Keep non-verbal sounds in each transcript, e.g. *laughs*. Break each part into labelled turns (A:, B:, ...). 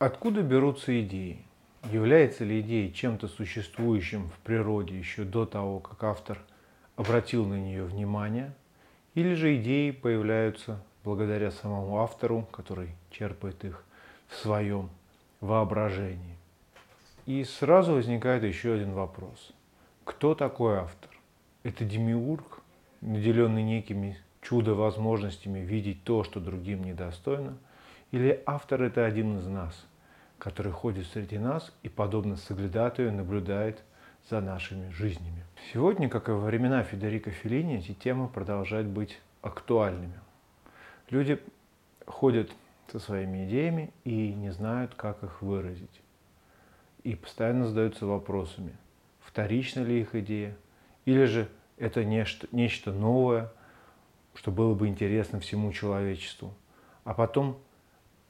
A: Откуда берутся идеи? Является ли идея чем-то существующим в природе еще до того, как автор обратил на нее внимание? Или же идеи появляются благодаря самому автору, который черпает их в своем воображении? И сразу возникает еще один вопрос. Кто такой автор? Это демиург, наделенный некими чудо-возможностями видеть то, что другим недостойно? Или автор – это один из нас – который ходит среди нас и, подобно соглядатую, наблюдает за нашими жизнями. Сегодня, как и во времена Федерико Феллини, эти темы продолжают быть актуальными. Люди ходят со своими идеями и не знают, как их выразить. И постоянно задаются вопросами, вторична ли их идея, или же это нечто, нечто новое, что было бы интересно всему человечеству. А потом,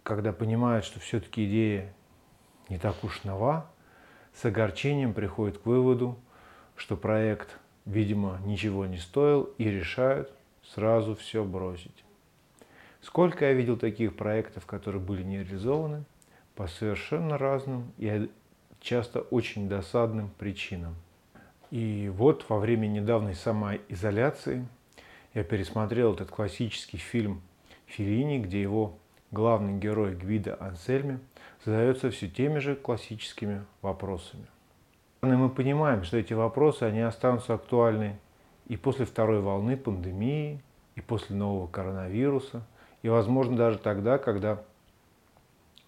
A: когда понимают, что все-таки идея не так уж нова, с огорчением приходит к выводу, что проект, видимо, ничего не стоил и решают сразу все бросить. Сколько я видел таких проектов, которые были не реализованы по совершенно разным и часто очень досадным причинам. И вот во время недавней самоизоляции я пересмотрел этот классический фильм Филини, где его главный герой Гвида Ансельми задается все теми же классическими вопросами. И мы понимаем, что эти вопросы они останутся актуальны и после второй волны пандемии, и после нового коронавируса, и, возможно, даже тогда, когда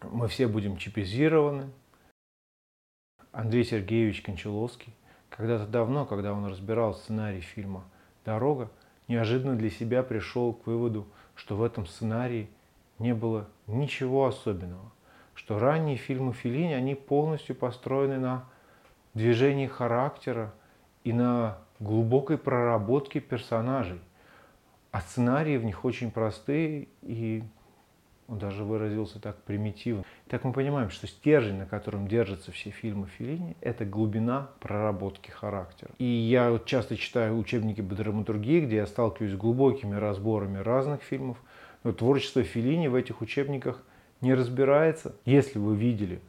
A: мы все будем чипизированы. Андрей Сергеевич Кончаловский когда-то давно, когда он разбирал сценарий фильма «Дорога», неожиданно для себя пришел к выводу, что в этом сценарии не было ничего особенного – что ранние фильмы Филини, они полностью построены на движении характера и на глубокой проработке персонажей. А сценарии в них очень простые и он даже выразился так примитивно. Так мы понимаем, что стержень, на котором держатся все фильмы Филини, это глубина проработки характера. И я часто читаю учебники по драматургии, где я сталкиваюсь с глубокими разборами разных фильмов. Но творчество Филини в этих учебниках не разбирается. Если вы видели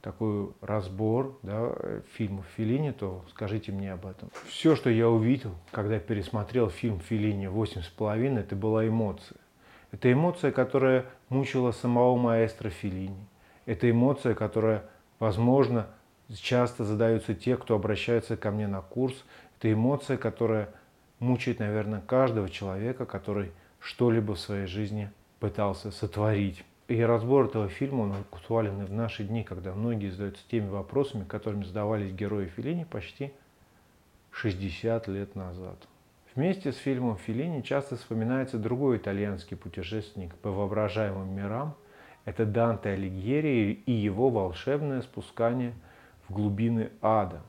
A: такой разбор да, фильмов Филини, то скажите мне об этом. Все, что я увидел, когда пересмотрел фильм Филини «Восемь с половиной», это была эмоция. Это эмоция, которая мучила самого маэстро Филини. Это эмоция, которая, возможно, часто задаются те, кто обращается ко мне на курс. Это эмоция, которая мучает, наверное, каждого человека, который что-либо в своей жизни пытался сотворить. И разбор этого фильма, он актуален и в наши дни, когда многие задаются теми вопросами, которыми задавались герои Филини почти 60 лет назад. Вместе с фильмом Филини часто вспоминается другой итальянский путешественник по воображаемым мирам. Это Данте Алигьери и его волшебное спускание в глубины ада.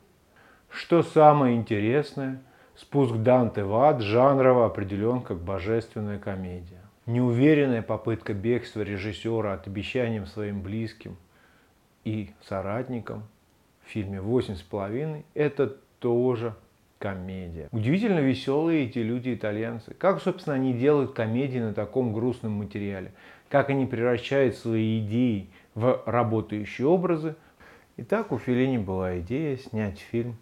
A: Что самое интересное, спуск Данте в ад жанрово определен как божественная комедия. Неуверенная попытка бегства режиссера от обещаниям своим близким и соратникам в фильме «Восемь с половиной» – это тоже комедия. Удивительно веселые эти люди-итальянцы. Как, собственно, они делают комедии на таком грустном материале? Как они превращают свои идеи в работающие образы? Итак, у Феллини была идея снять фильм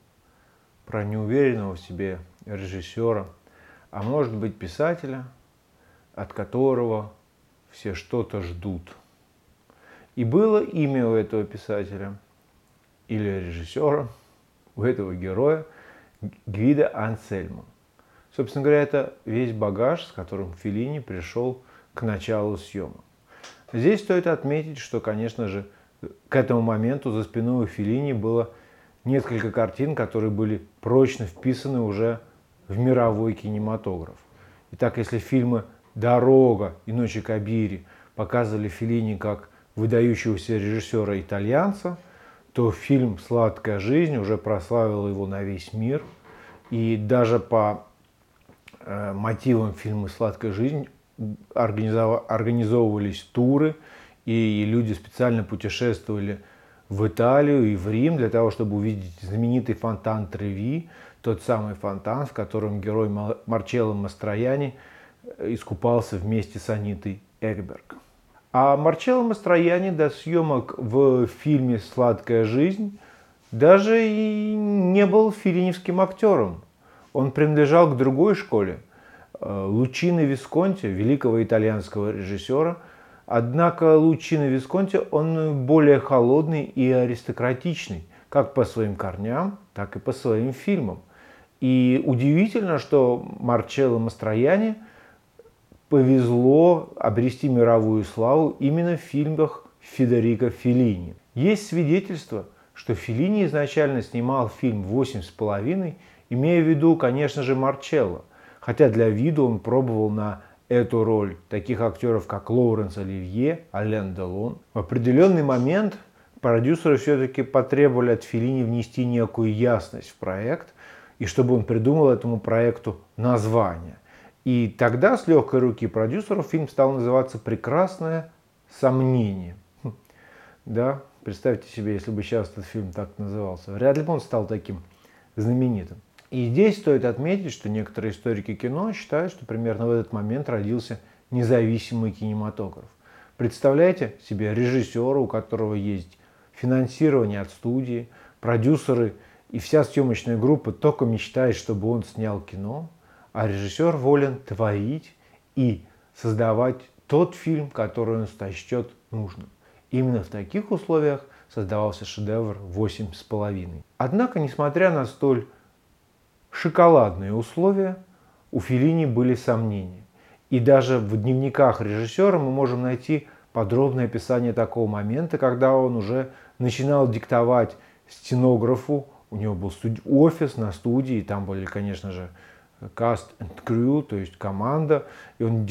A: про неуверенного в себе режиссера, а может быть писателя – от которого все что-то ждут. И было имя у этого писателя или режиссера, у этого героя Гвида Ансельма. Собственно говоря, это весь багаж, с которым Филини пришел к началу съемок. Здесь стоит отметить, что, конечно же, к этому моменту за спиной у Филини было несколько картин, которые были прочно вписаны уже в мировой кинематограф. Итак, если фильмы «Дорога» и «Ночи Кабири» показывали Феллини как выдающегося режиссера-итальянца, то фильм «Сладкая жизнь» уже прославил его на весь мир. И даже по э, мотивам фильма «Сладкая жизнь» организовывались туры, и люди специально путешествовали в Италию и в Рим для того, чтобы увидеть знаменитый фонтан Треви, тот самый фонтан, в котором герой Марчелло Мастрояни – искупался вместе с Анитой Экберг. А Марчелло Мастрояни до съемок в фильме «Сладкая жизнь» даже и не был филиневским актером. Он принадлежал к другой школе, э, Лучино Висконти, великого итальянского режиссера. Однако Лучино Висконти, он более холодный и аристократичный, как по своим корням, так и по своим фильмам. И удивительно, что Марчелло Мастрояни – повезло обрести мировую славу именно в фильмах Федерико Феллини. Есть свидетельство, что Феллини изначально снимал фильм «Восемь с половиной», имея в виду, конечно же, Марчелло, хотя для вида он пробовал на эту роль таких актеров, как Лоуренс Оливье, Ален Делон. В определенный момент продюсеры все-таки потребовали от Феллини внести некую ясность в проект, и чтобы он придумал этому проекту название. И тогда с легкой руки продюсеров фильм стал называться «Прекрасное сомнение». Хм. Да, представьте себе, если бы сейчас этот фильм так назывался. Вряд ли бы он стал таким знаменитым. И здесь стоит отметить, что некоторые историки кино считают, что примерно в этот момент родился независимый кинематограф. Представляете себе режиссера, у которого есть финансирование от студии, продюсеры и вся съемочная группа только мечтает, чтобы он снял кино – а режиссер волен творить и создавать тот фильм, который он сочтет нужным. Именно в таких условиях создавался шедевр «Восемь с половиной». Однако, несмотря на столь шоколадные условия, у Филини были сомнения. И даже в дневниках режиссера мы можем найти подробное описание такого момента, когда он уже начинал диктовать стенографу, у него был офис на студии, там были, конечно же, cast and crew, то есть команда, и он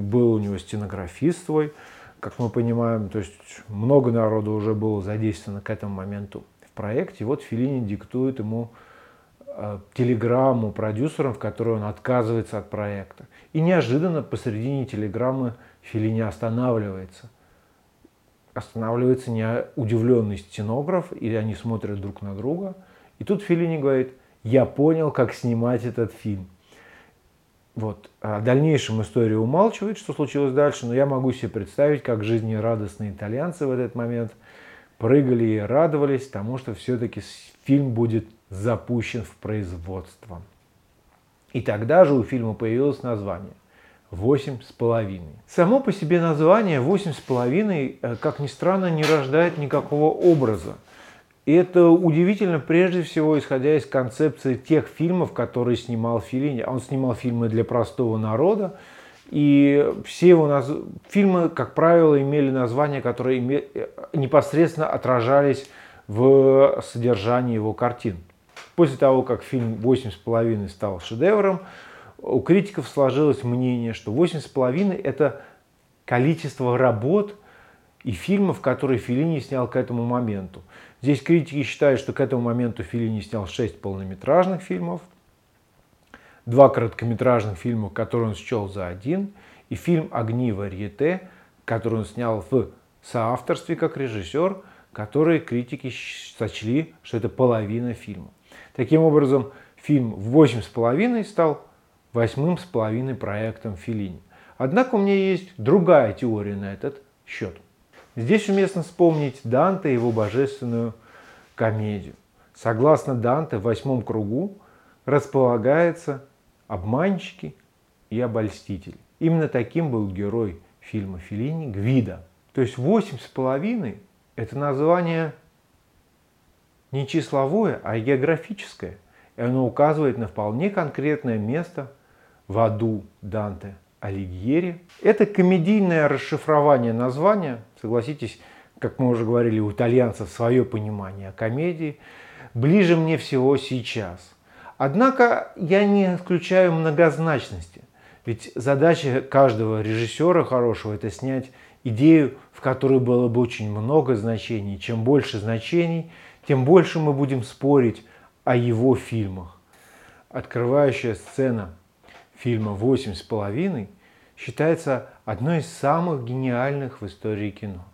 A: был у него стенографист свой, как мы понимаем, то есть много народу уже было задействовано к этому моменту в проекте. И вот Филини диктует ему телеграмму продюсерам, в которой он отказывается от проекта. И неожиданно посередине телеграммы Филини останавливается. Останавливается не удивленный стенограф, или они смотрят друг на друга. И тут Филини говорит – я понял, как снимать этот фильм. Вот. А в дальнейшем история умалчивает, что случилось дальше, но я могу себе представить, как жизнерадостные итальянцы в этот момент прыгали и радовались тому, что все-таки фильм будет запущен в производство. И тогда же у фильма появилось название «Восемь с половиной». Само по себе название «Восемь с половиной», э, как ни странно, не рождает никакого образа. И это удивительно, прежде всего, исходя из концепции тех фильмов, которые снимал Филини. Он снимал фильмы для простого народа, и все его наз... фильмы, как правило, имели названия, которые име... непосредственно отражались в содержании его картин. После того, как фильм «Восемь с половиной» стал шедевром, у критиков сложилось мнение, что «Восемь с половиной» — это количество работ и фильмов, которые Филини снял к этому моменту. Здесь критики считают, что к этому моменту Филини снял 6 полнометражных фильмов, два короткометражных фильма, которые он счел за один, и фильм «Огни варьете», который он снял в соавторстве как режиссер, которые критики сочли, что это половина фильма. Таким образом, фильм «Восемь с половиной» стал восьмым с половиной проектом Филини. Однако у меня есть другая теория на этот счет. Здесь уместно вспомнить Данте и его божественную комедию. Согласно Данте, в восьмом кругу располагаются обманщики и обольстители. Именно таким был герой фильма Филини Гвида. То есть восемь с половиной – это название не числовое, а географическое. И оно указывает на вполне конкретное место в аду Данте Алигьери. Это комедийное расшифрование названия, согласитесь, как мы уже говорили, у итальянцев свое понимание о комедии, ближе мне всего сейчас. Однако я не исключаю многозначности, ведь задача каждого режиссера хорошего – это снять идею, в которой было бы очень много значений. Чем больше значений, тем больше мы будем спорить о его фильмах. Открывающая сцена фильма «Восемь с половиной» считается одной из самых гениальных в истории кино.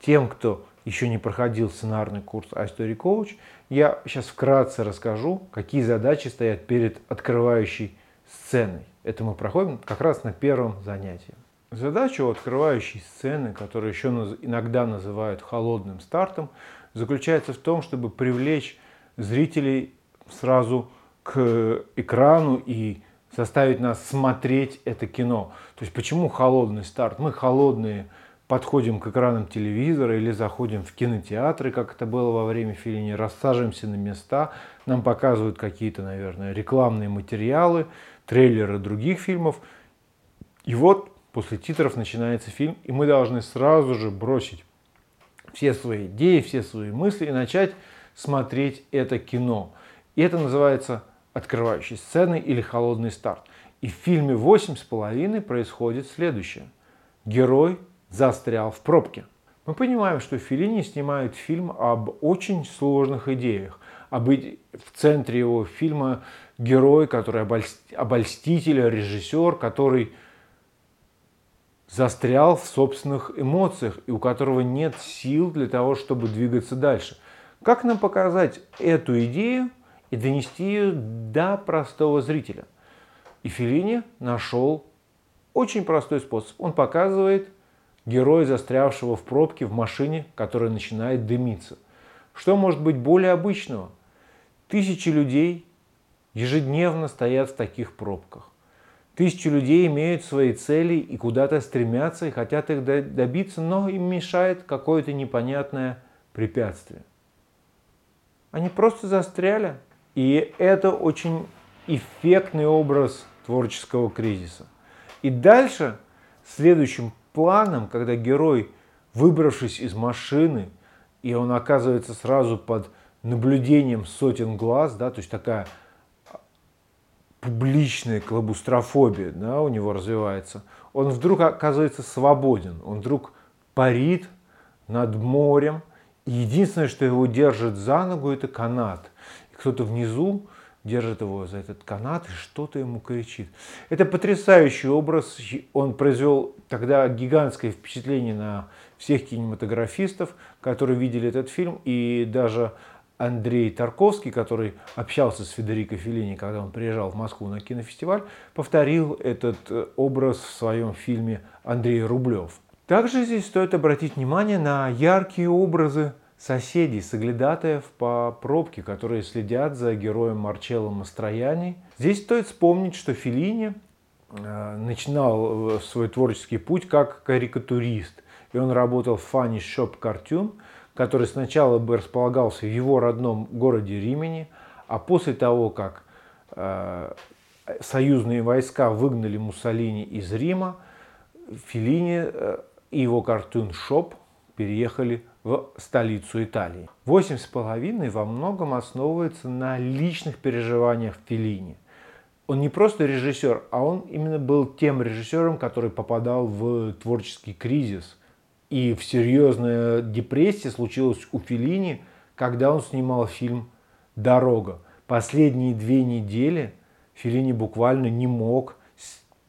A: Тем, кто еще не проходил сценарный курс iStory Coach, я сейчас вкратце расскажу, какие задачи стоят перед открывающей сценой. Это мы проходим как раз на первом занятии. Задача у открывающей сцены, которую еще иногда называют холодным стартом, заключается в том, чтобы привлечь зрителей сразу к экрану и заставить нас смотреть это кино. То есть почему холодный старт? Мы холодные, подходим к экранам телевизора или заходим в кинотеатры, как это было во время Филини, рассаживаемся на места, нам показывают какие-то, наверное, рекламные материалы, трейлеры других фильмов. И вот после титров начинается фильм, и мы должны сразу же бросить все свои идеи, все свои мысли и начать смотреть это кино. И это называется открывающей сценой или холодный старт. И в фильме «Восемь с половиной» происходит следующее. Герой застрял в пробке. Мы понимаем, что Филини снимает фильм об очень сложных идеях. Об, в центре его фильма герой, который обольститель, режиссер, который застрял в собственных эмоциях и у которого нет сил для того, чтобы двигаться дальше. Как нам показать эту идею и донести ее до простого зрителя? И Филини нашел очень простой способ. Он показывает героя, застрявшего в пробке в машине, которая начинает дымиться. Что может быть более обычного? Тысячи людей ежедневно стоят в таких пробках. Тысячи людей имеют свои цели и куда-то стремятся и хотят их добиться, но им мешает какое-то непонятное препятствие. Они просто застряли. И это очень эффектный образ творческого кризиса. И дальше следующим планом, когда герой, выбравшись из машины, и он оказывается сразу под наблюдением сотен глаз, да, то есть такая публичная клабустрофобия да, у него развивается, он вдруг оказывается свободен, он вдруг парит над морем, и единственное, что его держит за ногу, это канат. И кто-то внизу держит его за этот канат и что-то ему кричит. Это потрясающий образ. Он произвел тогда гигантское впечатление на всех кинематографистов, которые видели этот фильм. И даже Андрей Тарковский, который общался с Федерико Феллини, когда он приезжал в Москву на кинофестиваль, повторил этот э, образ в своем фильме Андрей Рублев. Также здесь стоит обратить внимание на яркие образы соседей, соглядатаев по пробке, которые следят за героем Марчелло Мастрояни. Здесь стоит вспомнить, что Филини э, начинал э, свой творческий путь как карикатурист. И он работал в Funny Shop Cartoon, который сначала бы располагался в его родном городе Римени, а после того, как э, союзные войска выгнали Муссолини из Рима, Филини и его Cartoon Shop переехали в столицу Италии. «Восемь с половиной» во многом основывается на личных переживаниях Феллини. Он не просто режиссер, а он именно был тем режиссером, который попадал в творческий кризис. И в серьезная депрессия случилась у Феллини, когда он снимал фильм «Дорога». Последние две недели Феллини буквально не мог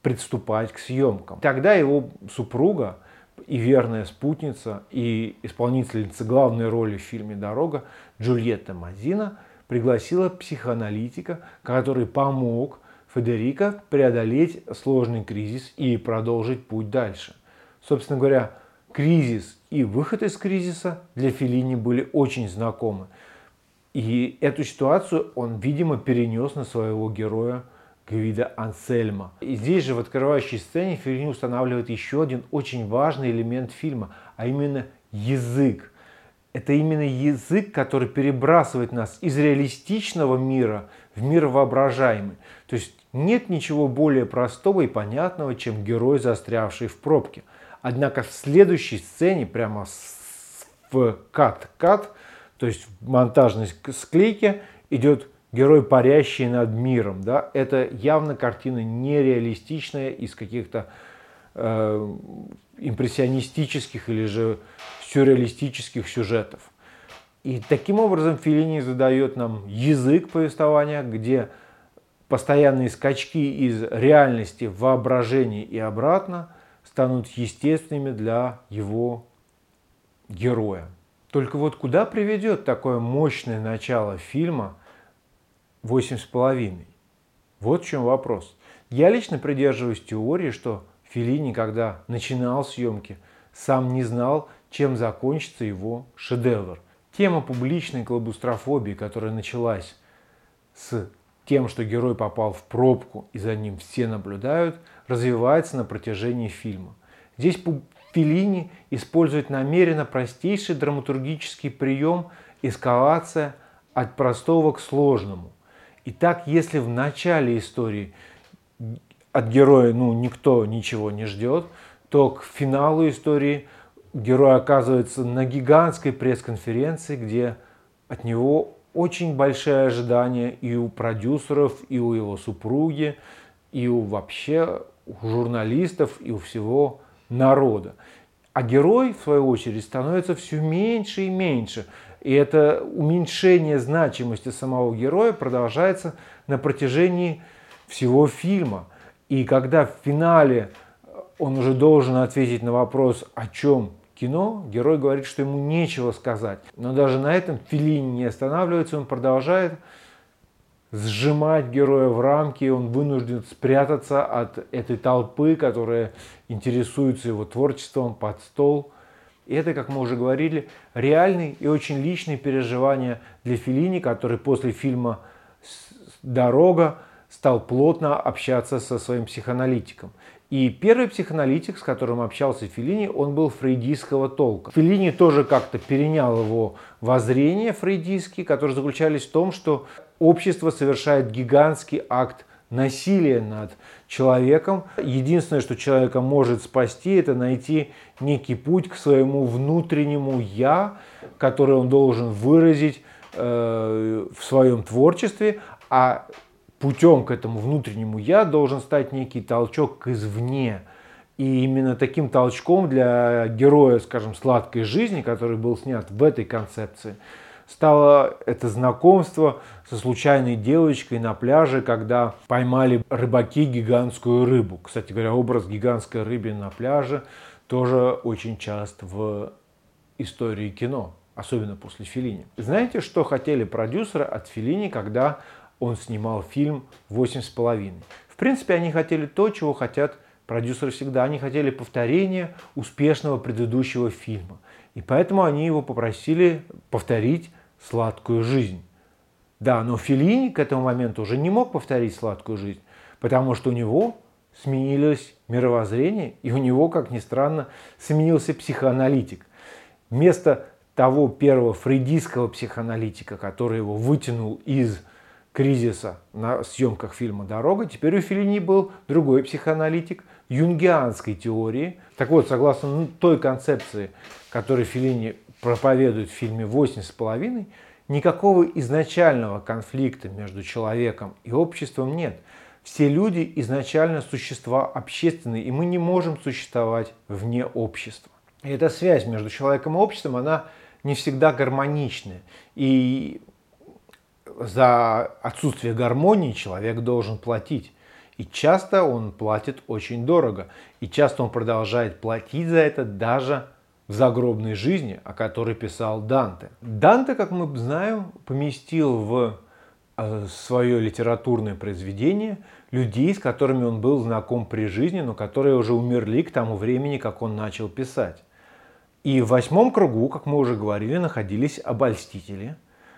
A: приступать к съемкам. Тогда его супруга и верная спутница, и исполнительница главной роли в фильме «Дорога» Джульетта Мазина пригласила психоаналитика, который помог Федерико преодолеть сложный кризис и продолжить путь дальше. Собственно говоря, кризис и выход из кризиса для Филини были очень знакомы. И эту ситуацию он, видимо, перенес на своего героя Гвида Ансельма. И здесь же в открывающей сцене Феррини устанавливает еще один очень важный элемент фильма, а именно язык. Это именно язык, который перебрасывает нас из реалистичного мира в мир воображаемый. То есть нет ничего более простого и понятного, чем герой, застрявший в пробке. Однако в следующей сцене, прямо в кат-кат, то есть в монтажной склейке, идет герой, парящий над миром. Да? Это явно картина нереалистичная из каких-то э, импрессионистических или же сюрреалистических сюжетов. И таким образом Филини задает нам язык повествования, где постоянные скачки из реальности в воображение и обратно станут естественными для его героя. Только вот куда приведет такое мощное начало фильма – восемь с половиной. Вот в чем вопрос. Я лично придерживаюсь теории, что Филини, когда начинал съемки, сам не знал, чем закончится его шедевр. Тема публичной клаустрофобии, которая началась с тем, что герой попал в пробку и за ним все наблюдают, развивается на протяжении фильма. Здесь Филини использует намеренно простейший драматургический прием эскалация от простого к сложному. Итак, если в начале истории от героя ну, никто ничего не ждет, то к финалу истории герой оказывается на гигантской пресс-конференции, где от него очень большие ожидания и у продюсеров, и у его супруги, и у вообще у журналистов, и у всего народа. А герой, в свою очередь, становится все меньше и меньше. И это уменьшение значимости самого героя продолжается на протяжении всего фильма. И когда в финале он уже должен ответить на вопрос, о чем кино, герой говорит, что ему нечего сказать. Но даже на этом Филини не останавливается, он продолжает сжимать героя в рамки, он вынужден спрятаться от этой толпы, которая интересуется его творчеством под стол. И это, как мы уже говорили, реальные и очень личные переживания для Филини, который после фильма «Дорога» стал плотно общаться со своим психоаналитиком. И первый психоаналитик, с которым общался Филини, он был фрейдистского толка. Филини тоже как-то перенял его воззрение фрейдистские, которые заключались в том, что общество совершает гигантский акт насилия над человеком. Единственное, что человека может спасти, это найти некий путь к своему внутреннему «я», который он должен выразить э, в своем творчестве, а путем к этому внутреннему я должен стать некий толчок извне. И именно таким толчком для героя, скажем, сладкой жизни, который был снят в этой концепции, стало это знакомство со случайной девочкой на пляже, когда поймали рыбаки гигантскую рыбу. Кстати говоря, образ гигантской рыбы на пляже тоже очень часто в истории кино, особенно после Филини. Знаете, что хотели продюсеры от Филини, когда он снимал фильм «Восемь с половиной». В принципе, они хотели то, чего хотят продюсеры всегда. Они хотели повторения успешного предыдущего фильма. И поэтому они его попросили повторить «Сладкую жизнь». Да, но Филини к этому моменту уже не мог повторить «Сладкую жизнь», потому что у него сменилось мировоззрение, и у него, как ни странно, сменился психоаналитик. Вместо того первого фрейдистского психоаналитика, который его вытянул из кризиса на съемках фильма «Дорога», теперь у Филини был другой психоаналитик юнгианской теории. Так вот, согласно ну, той концепции, которую Филини проповедует в фильме «Восемь с половиной», никакого изначального конфликта между человеком и обществом нет. Все люди изначально существа общественные, и мы не можем существовать вне общества. И эта связь между человеком и обществом, она не всегда гармоничная. И за отсутствие гармонии человек должен платить. И часто он платит очень дорого. И часто он продолжает платить за это даже в загробной жизни, о которой писал Данте. Данте, как мы знаем, поместил в э, свое литературное произведение людей, с которыми он был знаком при жизни, но которые уже умерли к тому времени, как он начал писать. И в восьмом кругу, как мы уже говорили, находились обольстители,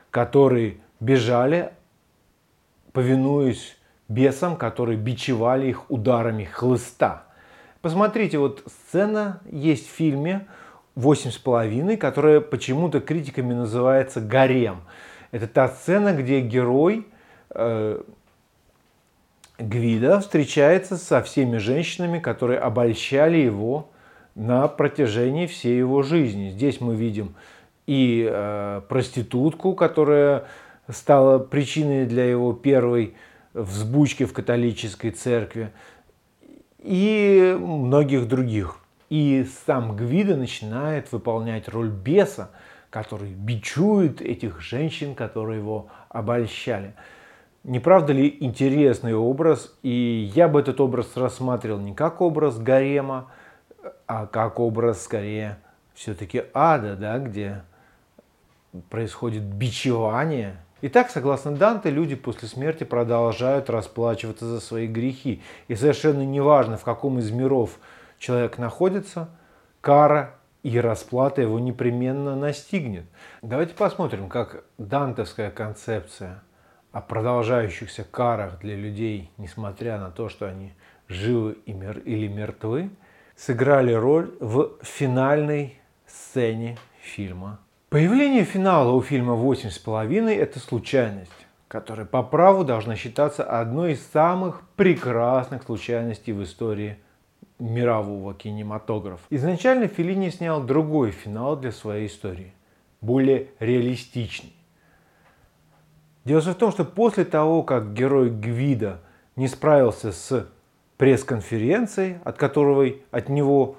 A: которые бежали, повинуясь бесам, которые бичевали их ударами хлыста. Посмотрите, вот сцена есть в фильме «Восемь с половиной», которая почему-то критиками называется «Гарем». Это та сцена, где герой э, Гвида встречается со всеми женщинами, которые обольщали его на протяжении всей его жизни. Здесь мы видим и э, проститутку, которая стала причиной для его первой взбучки в католической церкви и многих других. И сам Гвида начинает выполнять роль беса, который бичует этих женщин, которые его обольщали. Не правда ли интересный образ? И я бы этот образ рассматривал не как образ гарема, а как образ скорее все-таки ада, да, где происходит бичевание Итак, согласно Данте, люди после смерти продолжают расплачиваться за свои грехи. И совершенно неважно, в каком из миров человек находится, кара и расплата его непременно настигнет. Давайте посмотрим, как дантовская концепция о продолжающихся карах для людей, несмотря на то, что они живы или мертвы, сыграли роль в финальной сцене фильма. Появление финала у фильма «Восемь с половиной» – это случайность, которая по праву должна считаться одной из самых прекрасных случайностей в истории мирового кинематографа. Изначально Феллини снял другой финал для своей истории, более реалистичный. Дело в том, что после того, как герой Гвида не справился с пресс-конференцией, от которой от него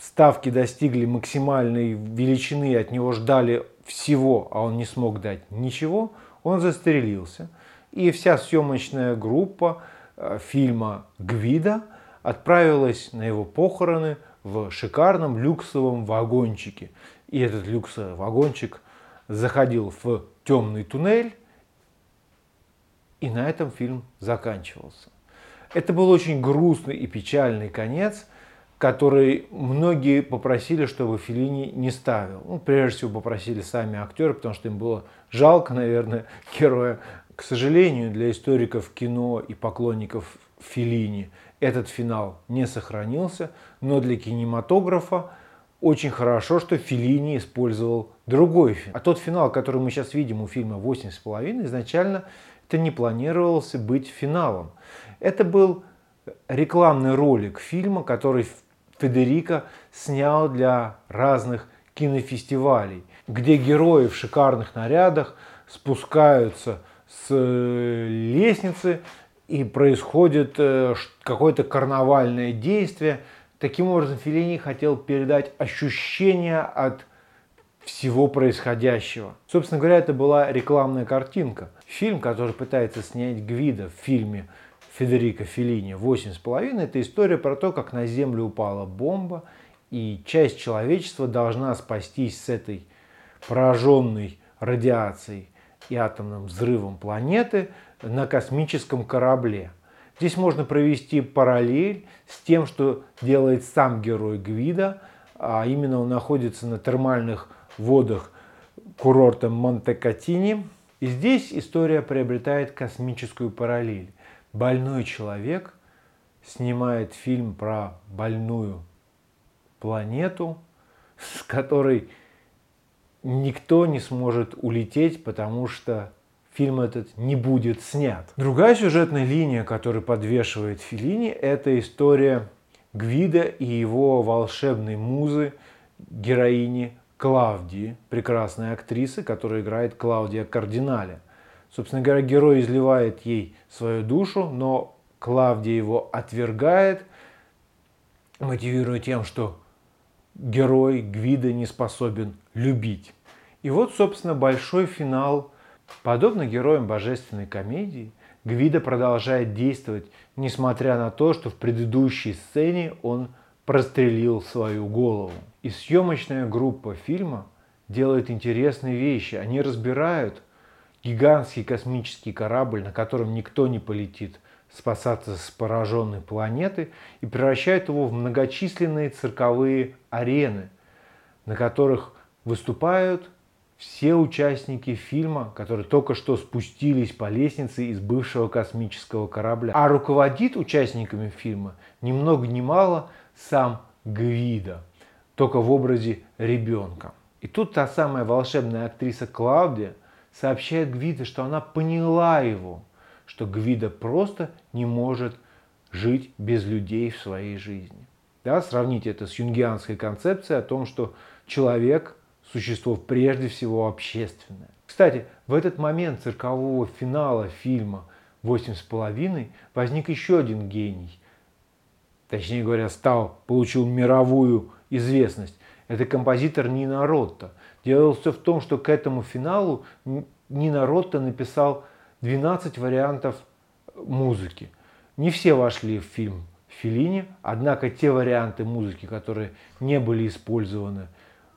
A: ставки достигли максимальной величины, от него ждали всего, а он не смог дать ничего, он застрелился. И вся съемочная группа э, фильма «Гвида» отправилась на его похороны в шикарном люксовом вагончике. И этот люксовый вагончик заходил в темный туннель, и на этом фильм заканчивался. Это был очень грустный и печальный конец, который многие попросили, чтобы Филини не ставил. Ну, прежде всего попросили сами актеры, потому что им было жалко, наверное, *laughs* героя. К сожалению, для историков кино и поклонников Филини этот финал не сохранился, но для кинематографа очень хорошо, что Филини использовал другой финал. А тот финал, который мы сейчас видим у фильма «Восемь с половиной», изначально это не планировался быть финалом. Это был рекламный ролик фильма, который Федерико снял для разных кинофестивалей, где герои в шикарных нарядах спускаются с э, лестницы и происходит э, какое-то карнавальное действие. Таким образом, Филини хотел передать ощущение от всего происходящего. Собственно говоря, это была рекламная картинка. Фильм, который пытается снять Гвида в фильме Федерико Феллини «Восемь с половиной» – это история про то, как на Землю упала бомба, и часть человечества должна спастись с этой пораженной радиацией и атомным взрывом планеты на космическом корабле. Здесь можно провести параллель с тем, что делает сам герой Гвида, а именно он находится на термальных водах курорта Монте-Катини. И здесь история приобретает космическую параллель. Больной человек снимает фильм про больную планету, *laughs* с которой никто не сможет улететь, потому что фильм этот не будет снят. Другая сюжетная линия, которую подвешивает Филини, это история Гвида и его волшебной музы, героини Клавдии, прекрасной актрисы, которая играет Клаудия Кардинале. Собственно говоря, герой изливает ей свою душу, но Клавдия его отвергает, мотивируя тем, что герой Гвида не способен любить. И вот, собственно, большой финал. Подобно героям божественной комедии, Гвида продолжает действовать, несмотря на то, что в предыдущей сцене он прострелил свою голову. И съемочная группа фильма делает интересные вещи. Они разбирают гигантский космический корабль, на котором никто не полетит спасаться с пораженной планеты, и превращают его в многочисленные цирковые арены, на которых выступают все участники фильма, которые только что спустились по лестнице из бывшего космического корабля. А руководит участниками фильма ни много ни мало сам Гвида, только в образе ребенка. И тут та самая волшебная актриса Клаудия сообщает Гвида, что она поняла его, что Гвида просто не может жить без людей в своей жизни. Да, сравните это с юнгианской концепцией о том, что человек – существо прежде всего общественное. Кстати, в этот момент циркового финала фильма «Восемь с половиной» возник еще один гений. Точнее говоря, стал, получил мировую известность. Это композитор Нина Ротта. Дело все в том, что к этому финалу Нина Ротта написал 12 вариантов музыки. Не все вошли в фильм Филини, однако те варианты музыки, которые не были использованы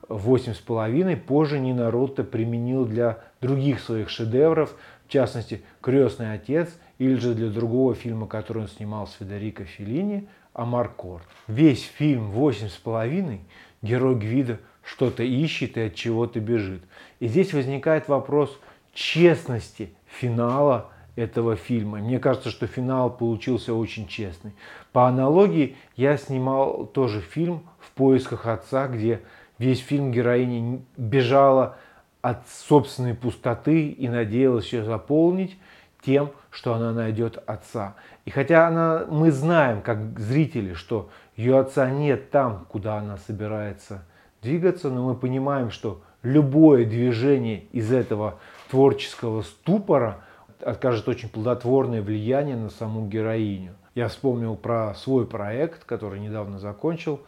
A: восемь с половиной, позже Нина Ротта применил для других своих шедевров, в частности «Крестный отец» или же для другого фильма, который он снимал с Федерико Филини, Амаркорд. Весь фильм «Восемь с половиной» герой Гвида что-то ищет и от чего-то бежит. И здесь возникает вопрос честности финала этого фильма. Мне кажется, что финал получился очень честный. По аналогии я снимал тоже фильм «В поисках отца», где весь фильм героиня бежала от собственной пустоты и надеялась ее заполнить тем, что она найдет отца. И хотя она, мы знаем, как зрители, что ее отца нет там, куда она собирается двигаться, но мы понимаем, что любое движение из этого творческого ступора окажет очень плодотворное влияние на саму героиню. Я вспомнил про свой проект, который недавно закончил,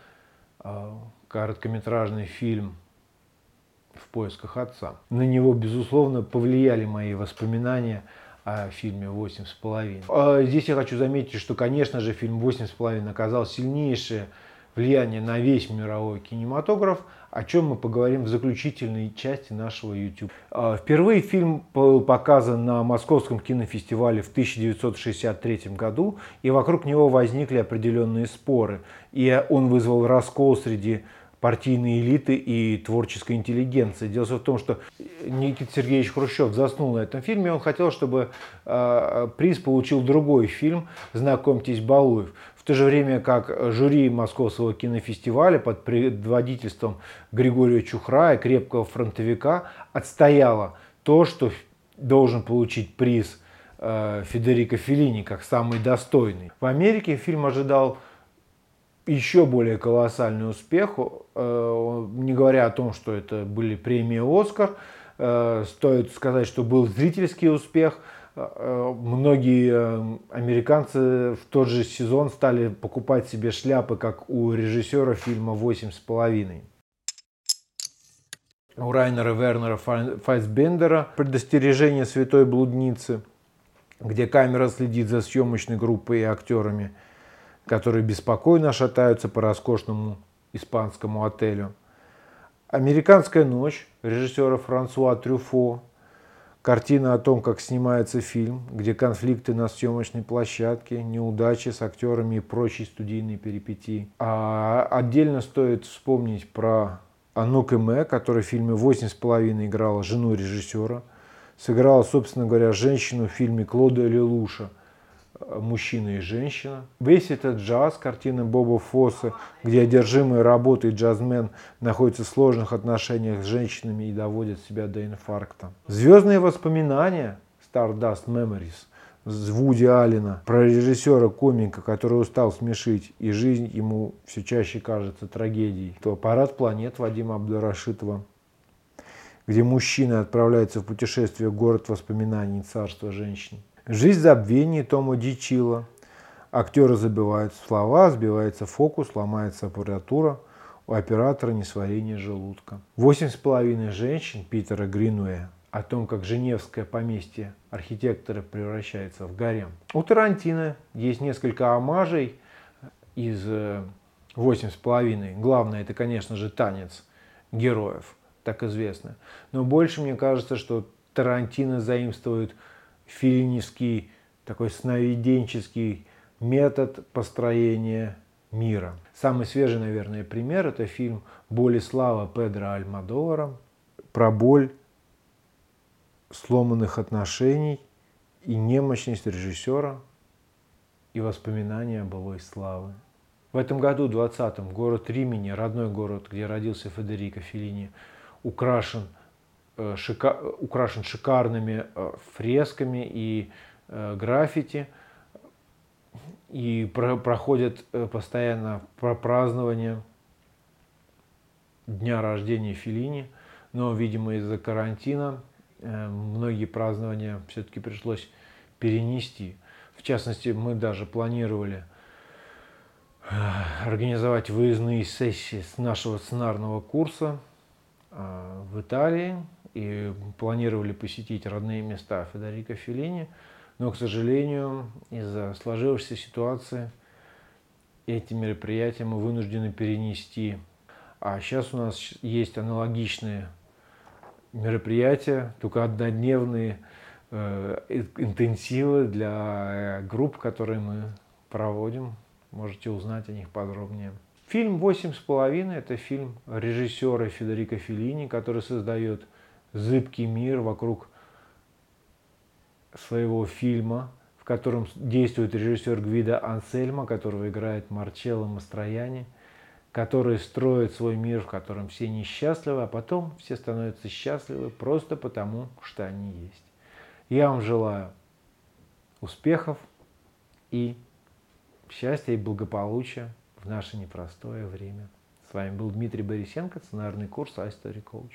A: а, короткометражный фильм «В поисках отца». На него, безусловно, повлияли мои воспоминания о фильме «Восемь с половиной». А, здесь я хочу заметить, что, конечно же, фильм «Восемь с половиной» оказал сильнейшее влияние на весь мировой кинематограф, о чем мы поговорим в заключительной части нашего YouTube. А, впервые фильм был показан на Московском кинофестивале в 1963 году, и вокруг него возникли определенные споры. И он вызвал раскол среди партийной элиты и творческой интеллигенции. Дело в том, что Никита Сергеевич Хрущев заснул на этом фильме, он хотел, чтобы э, приз получил другой фильм «Знакомьтесь, Балуев». В то же время как жюри Московского кинофестиваля под предводительством Григория Чухрая, крепкого фронтовика, отстояло то, что должен получить приз э, Федерико Феллини как самый достойный. В Америке фильм ожидал еще более колоссальный успех, э, не говоря о том, что это были премии «Оскар», э, стоит сказать, что был зрительский успех. Э, многие американцы в тот же сезон стали покупать себе шляпы, как у режиссера фильма «Восемь с половиной». У Райнера Вернера Файсбендера «Предостережение святой блудницы», где камера следит за съемочной группой и актерами – которые беспокойно шатаются по роскошному испанскому отелю. «Американская ночь» режиссера Франсуа Трюфо, картина о том, как снимается фильм, где конфликты на съемочной площадке, неудачи с актерами и прочие студийные перипетии. А отдельно стоит вспомнить про Анну Кэме, которая в фильме «Восемь с половиной» играла жену режиссера, сыграла, собственно говоря, женщину в фильме Клода Лелуша – мужчина и женщина. Весь этот джаз, картина Боба Фосса, где одержимый работой джазмен находится в сложных отношениях с женщинами и доводит себя до инфаркта. Звездные воспоминания Stardust Memories с Вуди Аллена про режиссера-комика, который устал смешить, и жизнь ему все чаще кажется трагедией. То «Парад планет» Вадима Абдурашитова, где мужчина отправляется в путешествие в город воспоминаний царства женщин. Жизнь забвения Тома Дичила. Актеры забивают слова, сбивается фокус, ломается аппаратура. У оператора несварение желудка. Восемь с половиной женщин Питера Гринуэя о том, как женевское поместье архитектора превращается в гарем. У Тарантино есть несколько омажей из э, «Восемь с половиной». Главное, это, конечно же, танец героев, так известно. Но больше мне кажется, что Тарантино заимствует филиневский такой сновиденческий метод построения мира. Самый свежий, наверное, пример – это фильм «Боль и слава» Педро Альмадовара про боль сломанных отношений и немощность режиссера и воспоминания о былой славы. В этом году, 20-м, город Римени, родной город, где родился Федерико Феллини, украшен – шика, украшен шикарными э, фресками и э, граффити. И про, проходят постоянно празднования дня рождения Филини. Но, видимо, из-за карантина многие празднования все-таки пришлось перенести. В частности, мы даже планировали организовать выездные сессии с нашего сценарного курса в Италии, и планировали посетить родные места Федерико Феллини, но, к сожалению, из-за сложившейся ситуации эти мероприятия мы вынуждены перенести. А сейчас у нас есть аналогичные мероприятия, только однодневные э, интенсивы для групп, которые мы проводим можете узнать о них подробнее. Фильм «Восемь с половиной» – это фильм режиссера Федерико Феллини, который создает зыбкий мир вокруг своего фильма, в котором действует режиссер Гвида Ансельма, которого играет Марчелло Мастрояни, который строит свой мир, в котором все несчастливы, а потом все становятся счастливы просто потому, что они есть. Я вам желаю успехов и счастья и благополучия в наше непростое время. С вами был Дмитрий Борисенко, сценарный курс iStory Coach.